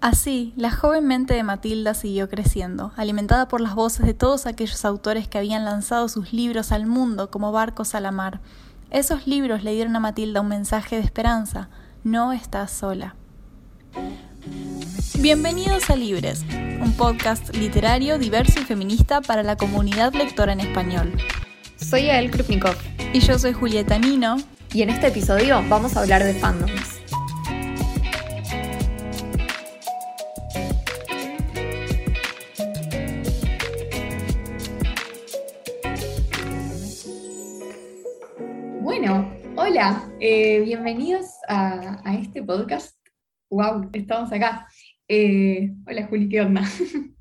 Así, la joven mente de Matilda siguió creciendo, alimentada por las voces de todos aquellos autores que habían lanzado sus libros al mundo como barcos a la mar. Esos libros le dieron a Matilda un mensaje de esperanza. No estás sola. Bienvenidos a Libres, un podcast literario, diverso y feminista para la comunidad lectora en español. Soy Ael Krupnikov. Y yo soy Julieta Nino. Y en este episodio vamos a hablar de fandoms. Hola, eh, bienvenidos a, este podcast. ¡Wow! Estamos acá. Eh, hola Juli, ¿qué onda?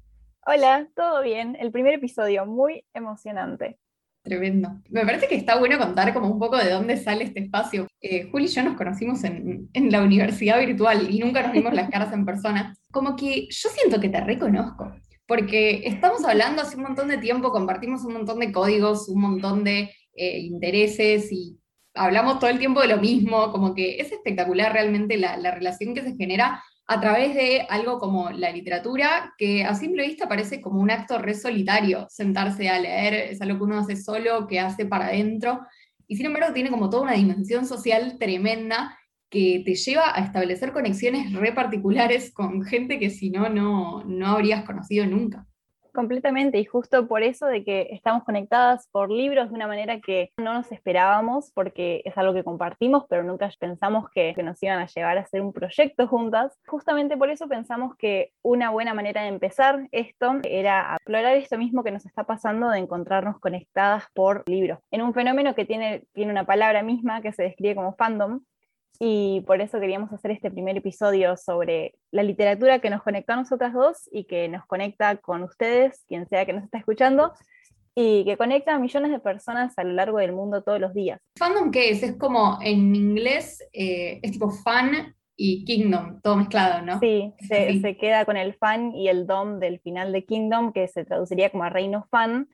Hola, todo bien. El primer episodio, muy emocionante. Tremendo. Me parece que está bueno contar como un poco de dónde sale este espacio. Eh, Juli y yo nos conocimos en, en, la universidad virtual y nunca nos vimos las caras en persona. Como que yo siento que te reconozco, porque estamos hablando hace un montón de tiempo, compartimos un montón de códigos, un montón de intereses y hablamos todo el tiempo de lo mismo, como que es espectacular realmente la, relación que se genera a través de algo como la literatura, que a simple vista parece como un acto re solitario, sentarse a leer, es algo que uno hace solo, que hace para adentro, y sin embargo tiene como toda una dimensión social tremenda que te lleva a establecer conexiones re particulares con gente que si no, no, no habrías conocido nunca. Completamente, y justo por eso de que estamos conectadas por libros de una manera que no nos esperábamos, porque es algo que compartimos, pero nunca pensamos que, nos iban a llevar a hacer un proyecto juntas. Justamente por eso pensamos que una buena manera de empezar esto era explorar esto mismo que nos está pasando de encontrarnos conectadas por libros, en un fenómeno que tiene, tiene una palabra misma que se describe como fandom, y por eso queríamos hacer este primer episodio sobre la literatura que nos conectó a nosotras dos y que nos conecta con ustedes, quien sea que nos está escuchando, y que conecta a millones de personas a lo largo del mundo todos los días. ¿Fandom qué es? Es como en inglés, eh, es tipo fan y kingdom, todo mezclado, ¿no? Sí, se, se, queda con el fan y el dom del final de kingdom, que se traduciría como reino fan,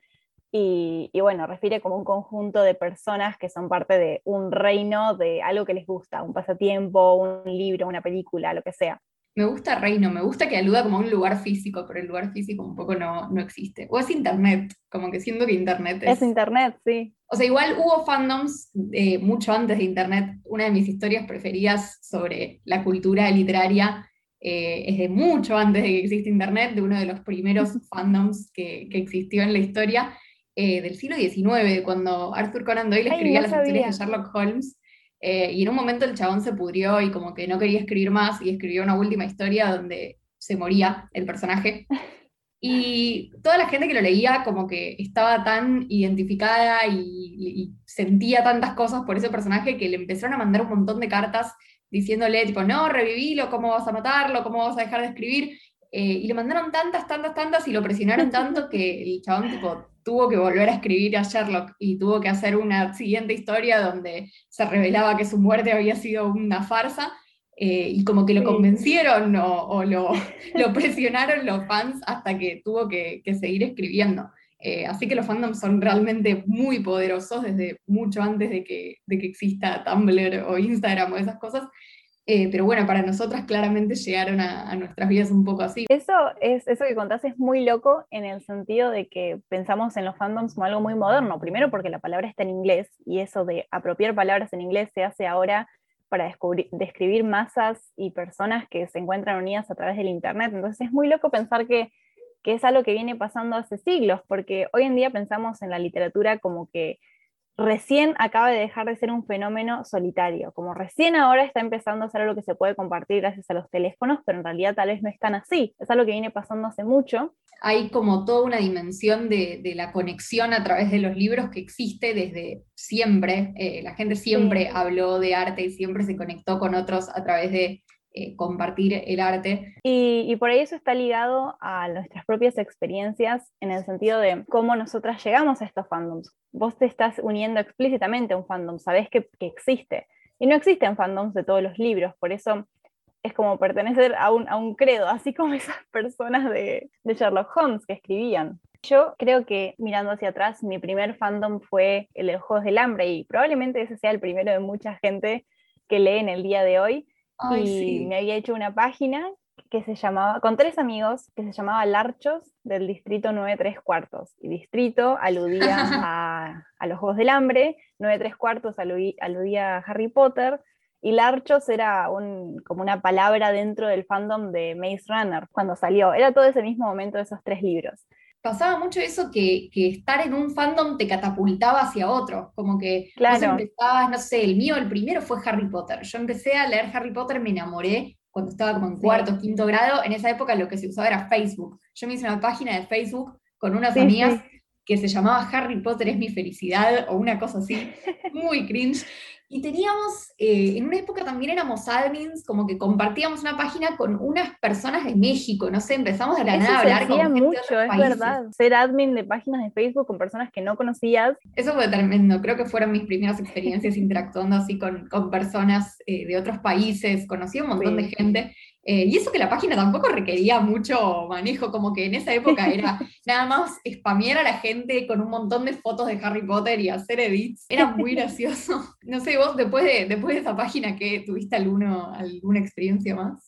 y, bueno, refiere como un conjunto de personas que son parte de un reino, de algo que les gusta, un pasatiempo, un libro, una película, lo que sea. Me gusta reino, me gusta que aluda como a un lugar físico, pero el lugar físico un poco no, no existe. O es internet, como que siento que internet es... Es internet, sí. O sea, igual hubo fandoms eh, mucho antes de internet. Una de mis historias preferidas sobre la cultura literaria eh, es de mucho antes de que existe internet, de uno de los primeros fandoms que, que existió en la historia, eh, del siglo XIX, cuando Arthur Conan Doyle escribía las historias de Sherlock Holmes. Eh, y en un momento el chabón se pudrió y como que no quería escribir más y escribió una última historia donde se moría el personaje. Y toda la gente que lo leía como que estaba tan identificada y, sentía tantas cosas por ese personaje que le empezaron a mandar un montón de cartas diciéndole tipo, no, revivilo, ¿cómo vas a matarlo? ¿Cómo vas a dejar de escribir? Eh, y le mandaron tantas, tantas, tantas y lo presionaron tanto que el chabón tipo tuvo que volver a escribir a Sherlock y tuvo que hacer una siguiente historia donde se revelaba que su muerte había sido una farsa. Eh, y como que lo convencieron o, lo, lo, presionaron los fans hasta que tuvo que, seguir escribiendo. Eh, así que los fandoms son realmente muy poderosos desde mucho antes de que, de que exista Tumblr o Instagram o esas cosas. Eh, pero bueno, para nosotras claramente llegaron a, nuestras vidas un poco así. Eso, es, eso que contás es muy loco en el sentido de que pensamos en los fandoms como algo muy moderno. Primero porque la palabra está en inglés y eso de apropiar palabras en inglés se hace ahora para describir masas y personas que se encuentran unidas a través del Internet. Entonces es muy loco pensar que, que es algo que viene pasando hace siglos, porque hoy en día pensamos en la literatura como que recién acaba de dejar de ser un fenómeno solitario, como recién ahora está empezando a ser algo que se puede compartir gracias a los teléfonos, pero en realidad tal vez no es tan así, es algo que viene pasando hace mucho. Hay como toda una dimensión de, la conexión a través de los libros que existe desde siempre, eh, la gente siempre habló de arte y siempre se conectó con otros a través de eh, compartir el arte. Y, por ahí eso está ligado a nuestras propias experiencias en el sentido de cómo nosotras llegamos a estos fandoms. Vos te estás uniendo explícitamente a un fandom, sabés que, existe. Y no existen fandoms de todos los libros, por eso es como pertenecer a un, a un credo, así como esas personas de, de Sherlock Holmes que escribían. Yo creo que mirando hacia atrás, mi primer fandom fue el de los Juegos del Hambre y probablemente ese sea el primero de mucha gente que lee en el día de hoy y me había hecho una página que se llamaba, con tres amigos, que se llamaba Larchos del distrito 93 cuartos. Y distrito aludía a, los Juegos del Hambre, 93 cuartos aludía, a Harry Potter, y Larchos era un, como una palabra dentro del fandom de Maze Runner cuando salió. Era todo ese mismo momento de esos tres libros pasaba mucho eso que, estar en un fandom te catapultaba hacia otro, como que claro. empezabas, no sé, el mío, el primero fue Harry Potter. Yo empecé a leer Harry Potter, me enamoré cuando estaba como en cuarto, quinto grado. En esa época lo que se usaba era Facebook. Yo me hice una página de Facebook con unas amigas que se llamaba Harry Potter es mi felicidad o una cosa así, muy cringe. Y teníamos, eh, en una época también éramos admins, como que compartíamos una página con unas personas de México, no sé, empezamos de la nada a hablar con gente mucho, es verdad. Ser admin de páginas de Facebook con personas que no conocías. Eso fue tremendo, creo que fueron mis primeras experiencias interactuando así con, con personas eh, de otros países, conocí un montón de gente eh, y eso que la página tampoco requería mucho manejo, como que en esa época era nada más spamear a la gente con un montón de fotos de Harry Potter y hacer edits. Era muy gracioso. No sé, vos después de, después de esa página, ¿qué, ¿tuviste alguno, alguna experiencia más?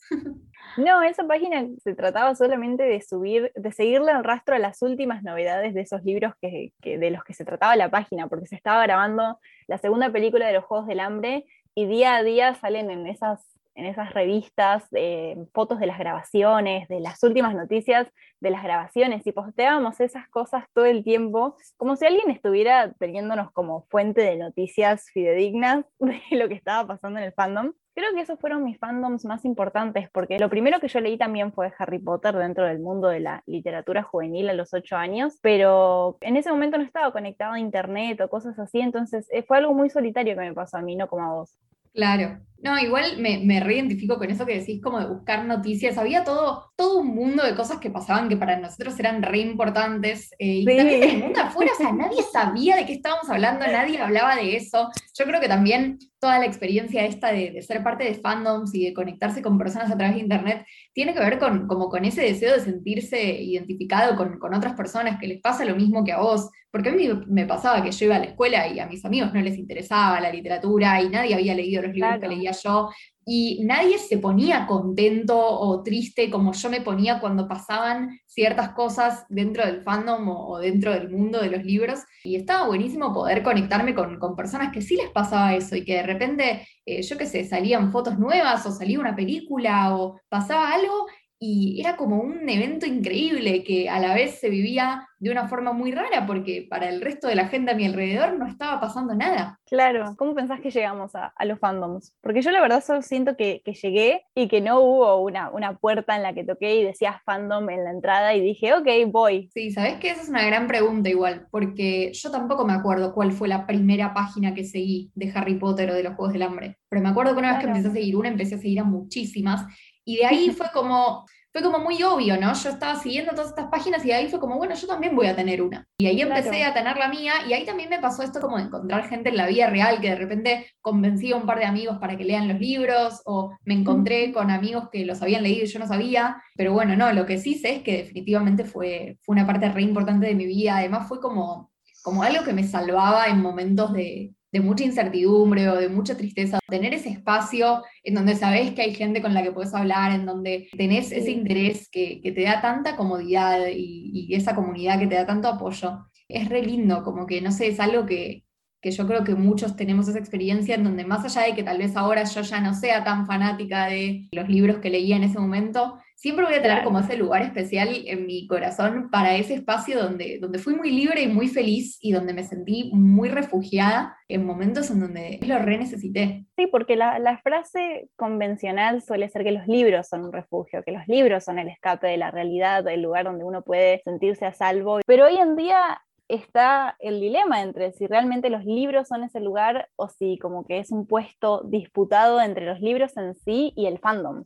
No, esa página se trataba solamente de subir, de seguirle el rastro a las últimas novedades de esos libros que, de los que se trataba la página, porque se estaba grabando la segunda película de los Juegos del Hambre y día a día salen en esas en esas revistas eh, fotos de las grabaciones, de las últimas noticias de las grabaciones y posteábamos esas cosas todo el tiempo, como si alguien estuviera teniéndonos como fuente de noticias fidedignas de lo que estaba pasando en el fandom. Creo que esos fueron mis fandoms más importantes, porque lo primero que yo leí también fue Harry Potter dentro del mundo de la literatura juvenil a los ocho años, pero en ese momento no estaba conectado a internet o cosas así, entonces eh, fue algo muy solitario que me pasó a mí, no como a vos. Claro. No, igual me, me reidentifico con eso que decís, como de buscar noticias. Había todo, todo un mundo de cosas que pasaban que para nosotros eran re importantes. Eh, y también en el mundo afuera, o sea, nadie sabía de qué estábamos hablando, nadie hablaba de eso. Yo creo que también toda la experiencia esta de, ser parte de fandoms y de conectarse con personas a través de internet tiene que ver con, como con ese deseo de sentirse identificado con, con otras personas, que les pasa lo mismo que a vos. Porque a mí me pasaba que yo iba a la escuela y a mis amigos no les interesaba la literatura y nadie había leído los libros que leía yo y nadie se ponía contento o triste como yo me ponía cuando pasaban ciertas cosas dentro del fandom o, dentro del mundo de los libros. Y estaba buenísimo poder conectarme con, personas que sí les pasaba eso y que de repente, eh, yo qué sé, salían fotos nuevas o salía una película o pasaba algo y era como un evento increíble que a la vez se vivía de una forma muy rara porque para el resto de la gente a mi alrededor no estaba pasando nada. Claro, ¿cómo pensás que llegamos a, los fandoms? Porque yo la verdad solo siento que, llegué y que no hubo una, una, puerta en la que toqué y decía fandom en la entrada y dije, ok, voy. Sí, sabes que esa es una gran pregunta igual, porque yo tampoco me acuerdo cuál fue la primera página que seguí de Harry Potter o de los Juegos del Hambre, pero me acuerdo que una vez que empecé a seguir una, empecé a seguir a muchísimas y de ahí fue como, fue como muy obvio, ¿no? Yo estaba siguiendo todas estas páginas y de ahí fue como, bueno, yo también voy a tener una. Y ahí empecé a tener la mía y ahí también me pasó esto como de encontrar gente en la vida real que de repente convencí a un par de amigos para que lean los libros o me encontré con amigos que los habían leído y yo no sabía. Pero bueno, no, lo que sí sé es que definitivamente fue, fue una parte re importante de mi vida. Además fue como, como algo que me salvaba en momentos de, de mucha incertidumbre o de mucha tristeza, tener ese espacio en donde sabes que hay gente con la que puedes hablar, en donde tenés ese interés que, te da tanta comodidad y, esa comunidad que te da tanto apoyo, es re lindo, como que no sé, es algo que, que yo creo que muchos tenemos esa experiencia en donde más allá de que tal vez ahora yo ya no sea tan fanática de los libros que leía en ese momento, siempre voy a tener como ese lugar especial en mi corazón para ese espacio donde, donde fui muy libre y muy feliz y donde me sentí muy refugiada en momentos en donde lo re necesité. Sí, porque la, la frase convencional suele ser que los libros son un refugio, que los libros son el escape de la realidad, el lugar donde uno puede sentirse a salvo. Pero hoy en día está el dilema entre si realmente los libros son ese lugar o si como que es un puesto disputado entre los libros en sí y el fandom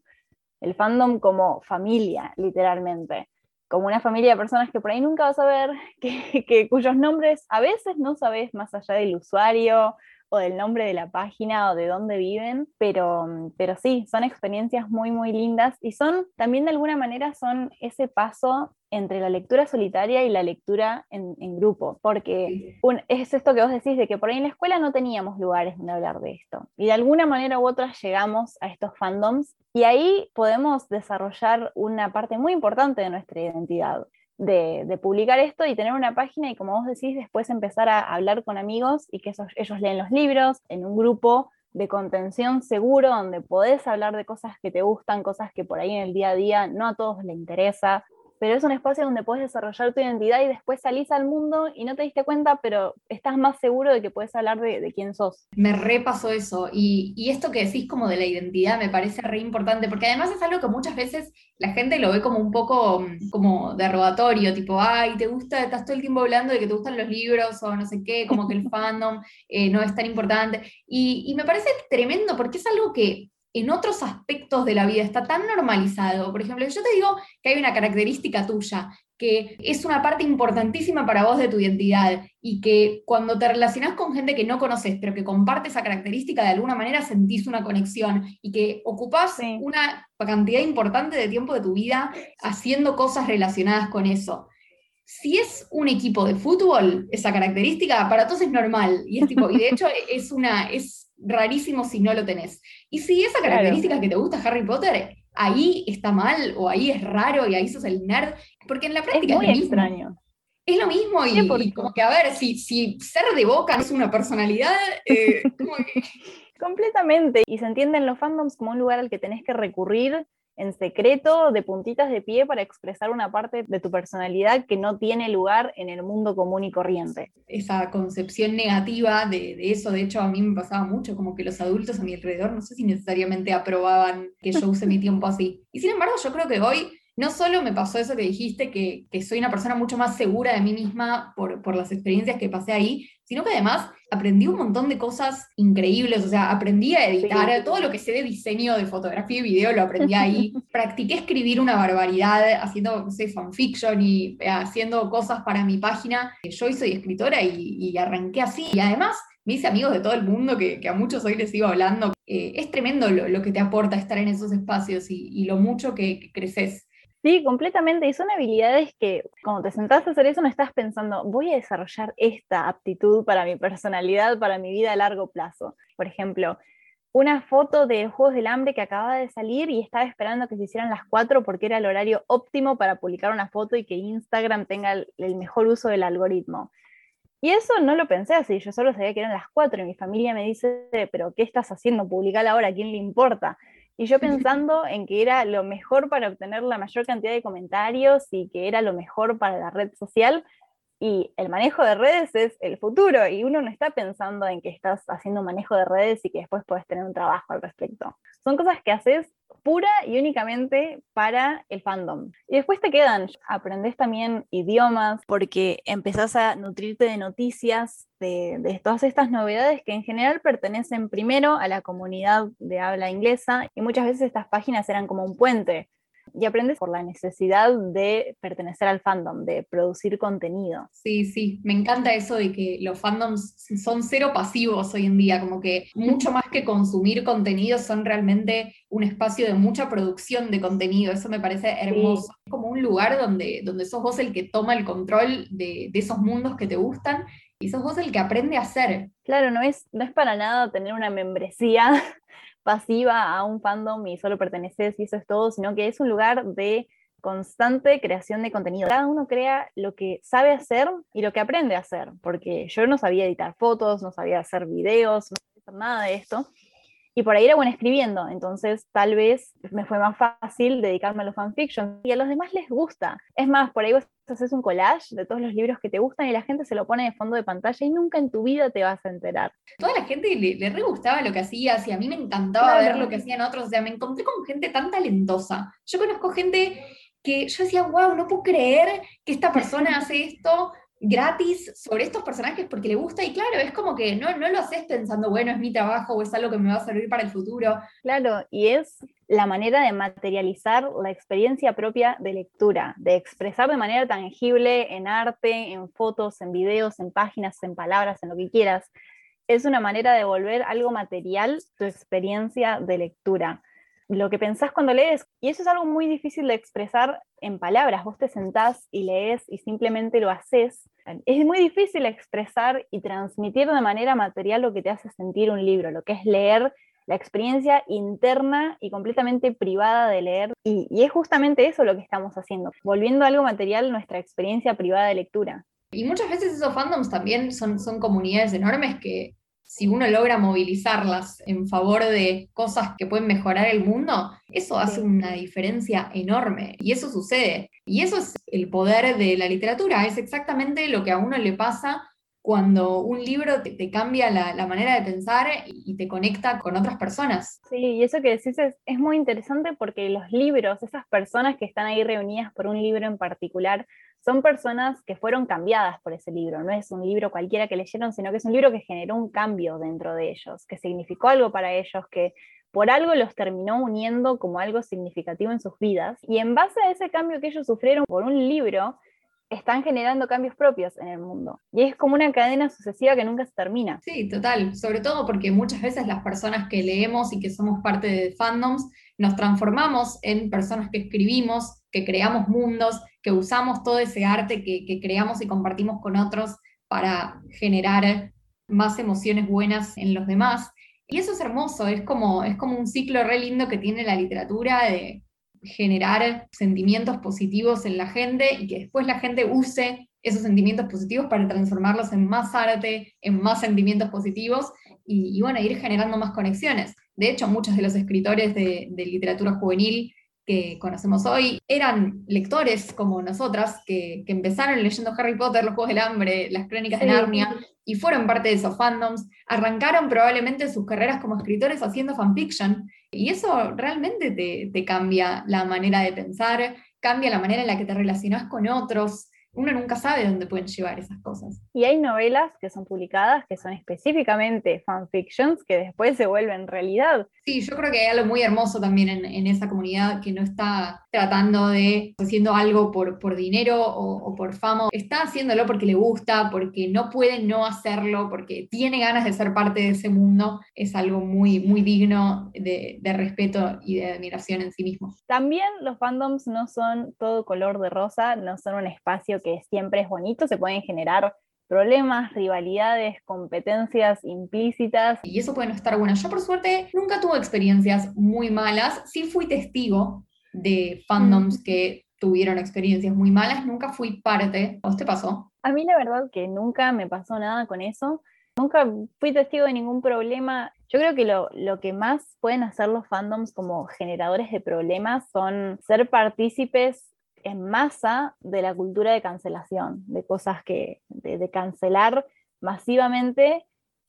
el fandom como familia, literalmente, como una familia de personas que por ahí nunca vas a ver, que, cuyos nombres a veces no sabes más allá del usuario o del nombre de la página o de dónde viven, pero, pero sí, son experiencias muy, muy lindas y son también de alguna manera son ese paso entre la lectura solitaria y la lectura en, grupo, porque es esto que vos decís, de que por ahí en la escuela no teníamos lugares donde hablar de esto, y de alguna manera u otra llegamos a estos fandoms, y ahí podemos desarrollar una parte muy importante de nuestra identidad. De, publicar esto y tener una página y como vos decís, después empezar a hablar con amigos y que ellos leen los libros en un grupo de contención seguro donde podés hablar de cosas que te gustan, cosas que por ahí en el día a día no a todos les interesa, pero es un espacio donde puedes desarrollar tu identidad y después salís al mundo y no te diste cuenta, pero estás más seguro de que puedes hablar de, quién sos. Me repasó eso y, y, esto que decís como de la identidad me parece re importante, porque además es algo que muchas veces la gente lo ve como un poco mm, como derogatorio, tipo, ay, te gusta, estás todo el tiempo hablando de que te gustan los libros o no sé qué, como que el fandom eh, no es tan importante. Y, y me parece tremendo porque es algo que en otros aspectos de la vida está tan normalizado. Por ejemplo, yo te digo que hay una característica tuya que es una parte importantísima para vos de tu identidad y que cuando te relacionás con gente que no conoces, pero que comparte esa característica, de alguna manera sentís una conexión y que ocupás una cantidad importante de tiempo de tu vida haciendo cosas relacionadas con eso. Si es un equipo de fútbol, esa característica para todos es normal y, es tipo, y de hecho es una, es rarísimo si no lo tenés. Y si esa característica que te gusta Harry Potter, ahí está mal o ahí es raro y ahí sos el nerd, porque en la práctica es, muy extraño. Es lo mismo y, como que, a ver, si, si ser de boca es una personalidad, eh, Completamente. Y se entienden los fandoms como un lugar al que tenés que recurrir en secreto, de puntitas de pie, para expresar una parte de tu personalidad que no tiene lugar en el mundo común y corriente. Esa concepción negativa de, eso, de hecho, a mí me pasaba mucho, como que los adultos a mi alrededor no sé si necesariamente aprobaban que yo use mi tiempo así. Y sin embargo, yo creo que hoy no solo me pasó eso que dijiste, que, soy una persona mucho más segura de mí misma por, por, las experiencias que pasé ahí, sino que además aprendí un montón de cosas increíbles, o sea, aprendí a editar, todo lo que sé de diseño, de fotografía y video lo aprendí ahí, practiqué escribir una barbaridad haciendo, no sé, fanfiction y eh, haciendo cosas para mi página. Yo soy escritora y, arranqué así, y además me hice amigos de todo el mundo, que, a muchos hoy les sigo hablando. Eh, es tremendo lo, que te aporta estar en esos espacios y, lo mucho que creces. Sí, completamente. Y son habilidades que cuando te sentás a hacer eso no estás pensando, voy a desarrollar esta aptitud para mi personalidad, para mi vida a largo plazo. Por ejemplo, una foto de Juegos del Hambre que acababa de salir y estaba esperando que se hicieran las cuatro porque era el horario óptimo para publicar una foto y que Instagram tenga el, mejor uso del algoritmo. Y eso no lo pensé así, yo solo sabía que eran las cuatro y mi familia me dice, pero ¿qué estás haciendo? Publicar ahora, ¿a quién le importa? Y yo pensando en que era lo mejor para obtener la mayor cantidad de comentarios y que era lo mejor para la red social. Y el manejo de redes es el futuro y uno no está pensando en que estás haciendo manejo de redes y que después puedes tener un trabajo al respecto. Son cosas que haces pura y únicamente para el fandom. Y después te quedan, aprendes también idiomas porque empezás a nutrirte de noticias de, todas estas novedades que en general pertenecen primero a la comunidad de habla inglesa y muchas veces estas páginas eran como un puente y aprendes por la necesidad de pertenecer al fandom, de producir contenido. Sí, sí, me encanta eso de que los fandoms son cero pasivos hoy en día, como que mucho más que consumir contenido son realmente un espacio de mucha producción de contenido, eso me parece hermoso. Es como un lugar donde, donde sos vos el que toma el control de, de esos mundos que te gustan y sos vos el que aprende a hacer. Claro, no es, no es para nada tener una membresía pasiva a un fandom y solo perteneces y eso es todo, sino que es un lugar de constante creación de contenido. Cada uno crea lo que sabe hacer y lo que aprende a hacer, porque yo no sabía editar fotos, no sabía hacer videos, no sabía hacer nada de esto. Y por ahí era buena escribiendo, entonces tal vez me fue más fácil dedicarme a los fanfiction. Y a los demás les gusta. Es más, por ahí vos haces un collage de todos los libros que te gustan y la gente se lo pone de fondo de pantalla y nunca en tu vida te vas a enterar. Toda la gente le, le re gustaba lo que hacías y a mí me encantaba ver lo que hacían otros. O sea, me encontré con gente tan talentosa. Yo conozco gente que yo decía, wow, no puedo creer que esta persona hace esto gratis sobre estos personajes porque le gusta y claro, es como que no, no lo haces pensando, bueno, es mi trabajo o es algo que me va a servir para el futuro. Claro, y es la manera de materializar la experiencia propia de lectura, de expresar de manera tangible en arte, en fotos, en videos, en páginas, en palabras, en lo que quieras, es una manera de volver algo material tu experiencia de lectura. Lo que pensás cuando lees, y eso es algo muy difícil de expresar en palabras. Vos te sentás y lees y simplemente lo haces. Es muy difícil expresar y transmitir de manera material lo que te hace sentir un libro, lo que es leer la experiencia interna y completamente privada de leer. Y, es justamente eso lo que estamos haciendo, volviendo a algo material nuestra experiencia privada de lectura. Y muchas veces esos fandoms también son, son comunidades enormes que si uno logra movilizarlas en favor de cosas que pueden mejorar el mundo, eso hace una diferencia enorme. Y eso sucede. Y eso es el poder de la literatura. Es exactamente lo que a uno le pasa cuando un libro te, cambia la, manera de pensar y te conecta con otras personas. Sí, y eso que decís es, es muy interesante porque los libros, esas personas que están ahí reunidas por un libro en particular, son personas que fueron cambiadas por ese libro, no es un libro cualquiera que leyeron, sino que es un libro que generó un cambio dentro de ellos, que significó algo para ellos, que por algo los terminó uniendo como algo significativo en sus vidas. Y en base a ese cambio que ellos sufrieron por un libro, están generando cambios propios en el mundo. Y es como una cadena sucesiva que nunca se termina. Sí, total. Sobre todo porque muchas veces las personas que leemos y que somos parte de fandoms, nos transformamos en personas que escribimos, que creamos mundos, que usamos todo ese arte que, creamos y compartimos con otros para generar más emociones buenas en los demás. Y eso es hermoso, es como, es como un ciclo re lindo que tiene la literatura de generar sentimientos positivos en la gente y que después la gente use esos sentimientos positivos para transformarlos en más arte, en más sentimientos positivos y, y bueno, ir generando más conexiones. De hecho, muchos de los escritores de, literatura juvenil que conocemos hoy eran lectores como nosotras, que, empezaron leyendo Harry Potter, los Juegos del Hambre, las Crónicas de Narnia, y fueron parte de esos fandoms, arrancaron probablemente sus carreras como escritores haciendo fanfiction, y eso realmente te, cambia la manera de pensar, cambia la manera en la que te relacionas con otros, uno nunca sabe dónde pueden llevar esas cosas. Y hay novelas que son publicadas que son específicamente fanfictions que después se vuelven realidad. Sí, yo creo que hay algo muy hermoso también en, esa comunidad que no está tratando de haciendo algo por, por dinero o, por fama, está haciéndolo porque le gusta, porque no puede no hacerlo, porque tiene ganas de ser parte de ese mundo. Es algo muy, muy digno de, de respeto y de admiración en sí mismo. También los fandoms no son todo color de rosa, no son un espacio que siempre es bonito, se pueden generar problemas, rivalidades, competencias implícitas. Y eso puede no estar bueno. Yo por suerte nunca tuve experiencias muy malas, sí fui testigo de fandoms que tuvieron experiencias muy malas, nunca fui parte. ¿A usted pasó? A mí la verdad que nunca me pasó nada con eso. Nunca fui testigo de ningún problema. Yo creo que lo, lo, que más pueden hacer los fandoms como generadores de problemas son ser partícipes en masa de la cultura de cancelación, de cosas que, de, cancelar masivamente.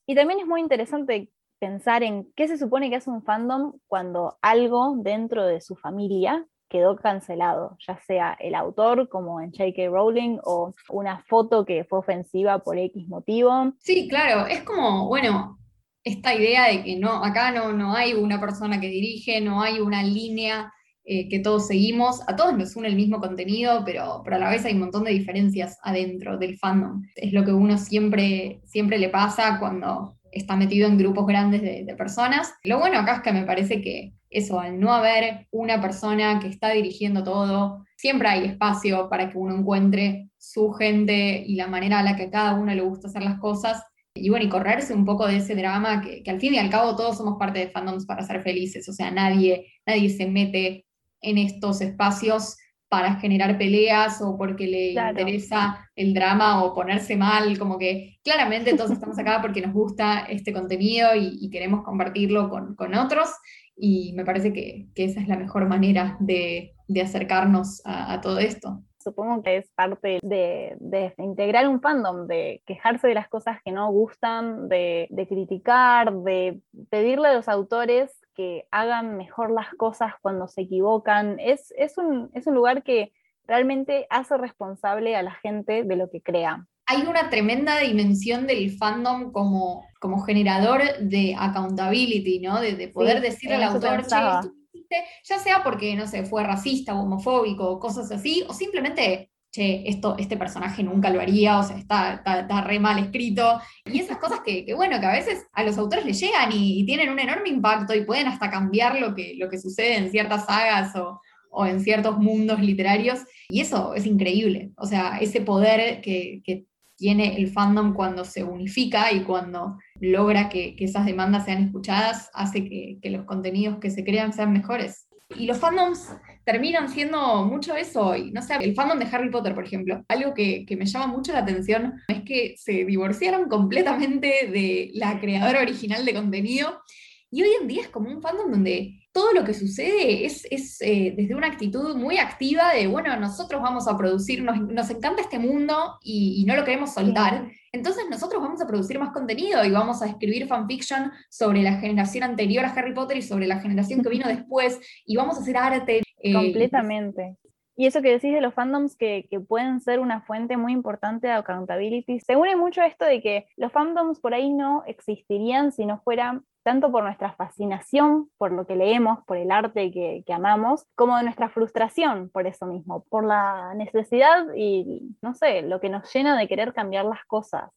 Y también es muy interesante pensar en qué se supone que es un fandom cuando algo dentro de su familia quedó cancelado, ya sea el autor, como en J.K. Rowling, o una foto que fue ofensiva por X motivo. Sí, claro, es como, bueno, esta idea de que no, acá no, no hay una persona que dirige, no hay una línea eh, que todos seguimos. A todos nos une el mismo contenido, pero, pero a la vez hay un montón de diferencias adentro del fandom. Es lo que uno siempre, siempre le pasa cuando está metido en grupos grandes de, de, personas. Lo bueno acá es que me parece que eso, al no haber una persona que está dirigiendo todo, siempre hay espacio para que uno encuentre su gente y la manera a la que a cada uno le gusta hacer las cosas. Y bueno, y correrse un poco de ese drama, que, que al fin y al cabo todos somos parte de fandoms para ser felices, o sea, nadie, nadie se mete en estos espacios para generar peleas o porque le interesa el drama o ponerse mal, como que claramente todos estamos acá porque nos gusta este contenido y, queremos compartirlo con, otros y me parece que, esa es la mejor manera de, acercarnos a, todo esto. Supongo que es parte de, de, integrar un fandom, de quejarse de las cosas que no gustan, de, de criticar, de pedirle a los autores que hagan mejor las cosas cuando se equivocan. Es, es, un, es un lugar que realmente hace responsable a la gente de lo que crea. Hay una tremenda dimensión del fandom como, como generador de accountability, ¿no? De, poder decirle al autor, che, ya sea porque, no sé, fue racista o homofóbico o cosas así, o simplemente che, esto, este personaje nunca lo haría, o sea, está, está, re mal escrito. Y esas cosas que, bueno, que a veces a los autores les llegan y, tienen un enorme impacto y pueden hasta cambiar lo que, lo que sucede en ciertas sagas o, o en ciertos mundos literarios. Y eso es increíble. O sea, ese poder que, que tiene el fandom cuando se unifica y cuando logra que, que esas demandas sean escuchadas, hace que, que los contenidos que se crean sean mejores. Y los fandoms terminan siendo mucho eso hoy. No sé, el fandom de Harry Potter, por ejemplo, algo que, me llama mucho la atención es que se divorciaron completamente de la creadora original de contenido. Y hoy en día es como un fandom donde todo lo que sucede es, eh, desde una actitud muy activa de, bueno, nosotros vamos a producir, nos, encanta este mundo y, no lo queremos soltar. Entonces nosotros vamos a producir más contenido y vamos a escribir fanfiction sobre la generación anterior a Harry Potter y sobre la generación que vino después y vamos a hacer arte. Eh, Completamente. Y eso que decís de los fandoms que, que, pueden ser una fuente muy importante de accountability, se une mucho a esto de que los fandoms por ahí no existirían si no fueran tanto por nuestra fascinación por lo que leemos, por el arte que, amamos, como de nuestra frustración por eso mismo, por la necesidad y, no sé, lo que nos llena de querer cambiar las cosas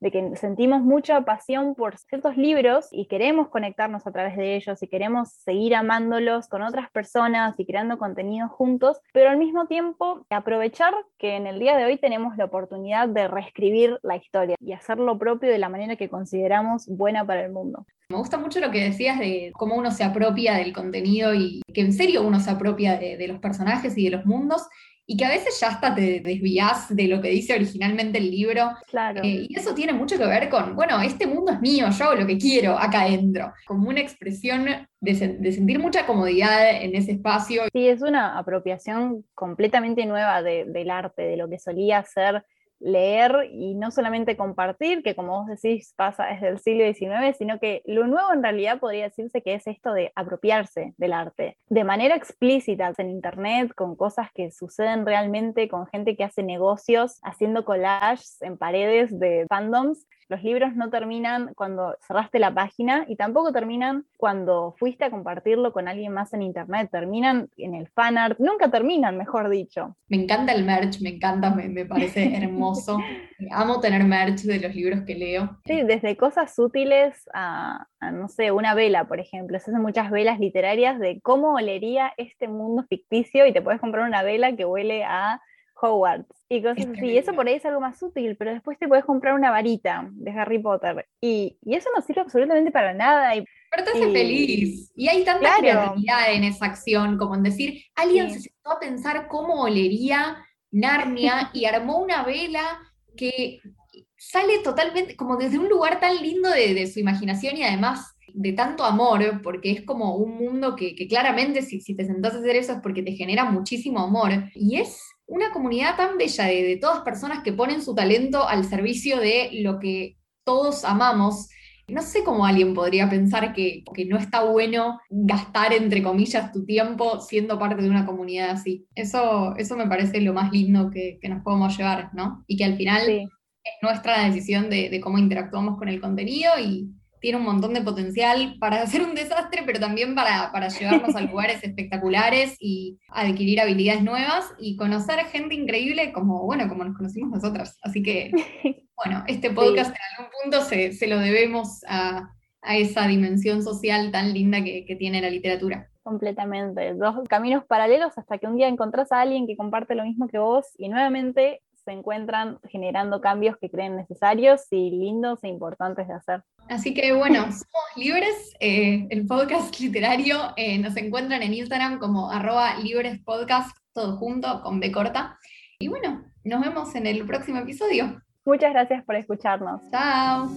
de que sentimos mucha pasión por ciertos libros y queremos conectarnos a través de ellos y queremos seguir amándolos con otras personas y creando contenido juntos, pero al mismo tiempo aprovechar que en el día de hoy tenemos la oportunidad de reescribir la historia y hacerlo propio de la manera que consideramos buena para el mundo. Me gusta mucho lo que decías de cómo uno se apropia del contenido y que en serio uno se apropia de los personajes y de los mundos y que a veces ya hasta te desvías de lo que dice originalmente el libro. Claro. Eh, y eso tiene mucho que ver con, bueno, este mundo es mío, yo hago lo que quiero acá adentro, como una expresión de, sentir mucha comodidad en ese espacio. Sí, es una apropiación completamente nueva del arte, de lo que solía ser leer y no solamente compartir, que como vos decís pasa desde el siglo XIX, sino que lo nuevo en realidad podría decirse que es esto de apropiarse del arte de manera explícita en Internet, con cosas que suceden realmente, con gente que hace negocios, haciendo collages en paredes de fandoms los libros no terminan cuando cerraste la página y tampoco terminan cuando fuiste a compartirlo con alguien más en internet, terminan en el fanart, nunca terminan, mejor dicho. Me encanta el merch, me encanta, me, parece hermoso. Amo tener merch de los libros que leo. Sí, desde cosas útiles a, a, no sé, una vela, por ejemplo. Se hacen muchas velas literarias de cómo olería este mundo ficticio y te puedes comprar una vela que huele a Hogwarts y cosas así. Eso por ahí es algo más útil, pero después te puedes comprar una varita de Harry Potter y, y eso no sirve absolutamente para nada. Y, pero te hace feliz. Y hay tanta creatividad en esa acción, como en decir, alguien se sentó a pensar cómo olería Narnia y armó una vela que sale totalmente, como desde un lugar tan lindo de, de su imaginación y además de tanto amor, porque es como un mundo que, que claramente si, si, te sentás a hacer eso es porque te genera muchísimo amor. Y es una comunidad tan bella de, todas personas que ponen su talento al servicio de lo que todos amamos. No sé cómo alguien podría pensar que, que, no está bueno gastar, entre comillas, tu tiempo siendo parte de una comunidad así. Eso, eso me parece lo más lindo que, nos podemos llevar, ¿no? Y que al final es nuestra decisión de, de, cómo interactuamos con el contenido y, tiene un montón de potencial para hacer un desastre, pero también para, para llevarnos a lugares espectaculares y adquirir habilidades nuevas y conocer gente increíble como, bueno, como nos conocimos nosotras. Así que, bueno, este podcast en algún punto se, se lo debemos a, a, esa dimensión social tan linda que, que tiene la literatura. Completamente, dos caminos paralelos hasta que un día encontrás a alguien que comparte lo mismo que vos y nuevamente se encuentran generando cambios que creen necesarios y lindos e importantes de hacer. Así que bueno, somos libres, eh, el podcast literario eh, nos encuentran en Instagram como arroba librespodcast, todo junto, con B corta. Y bueno, nos vemos en el próximo episodio. Muchas gracias por escucharnos. Chao.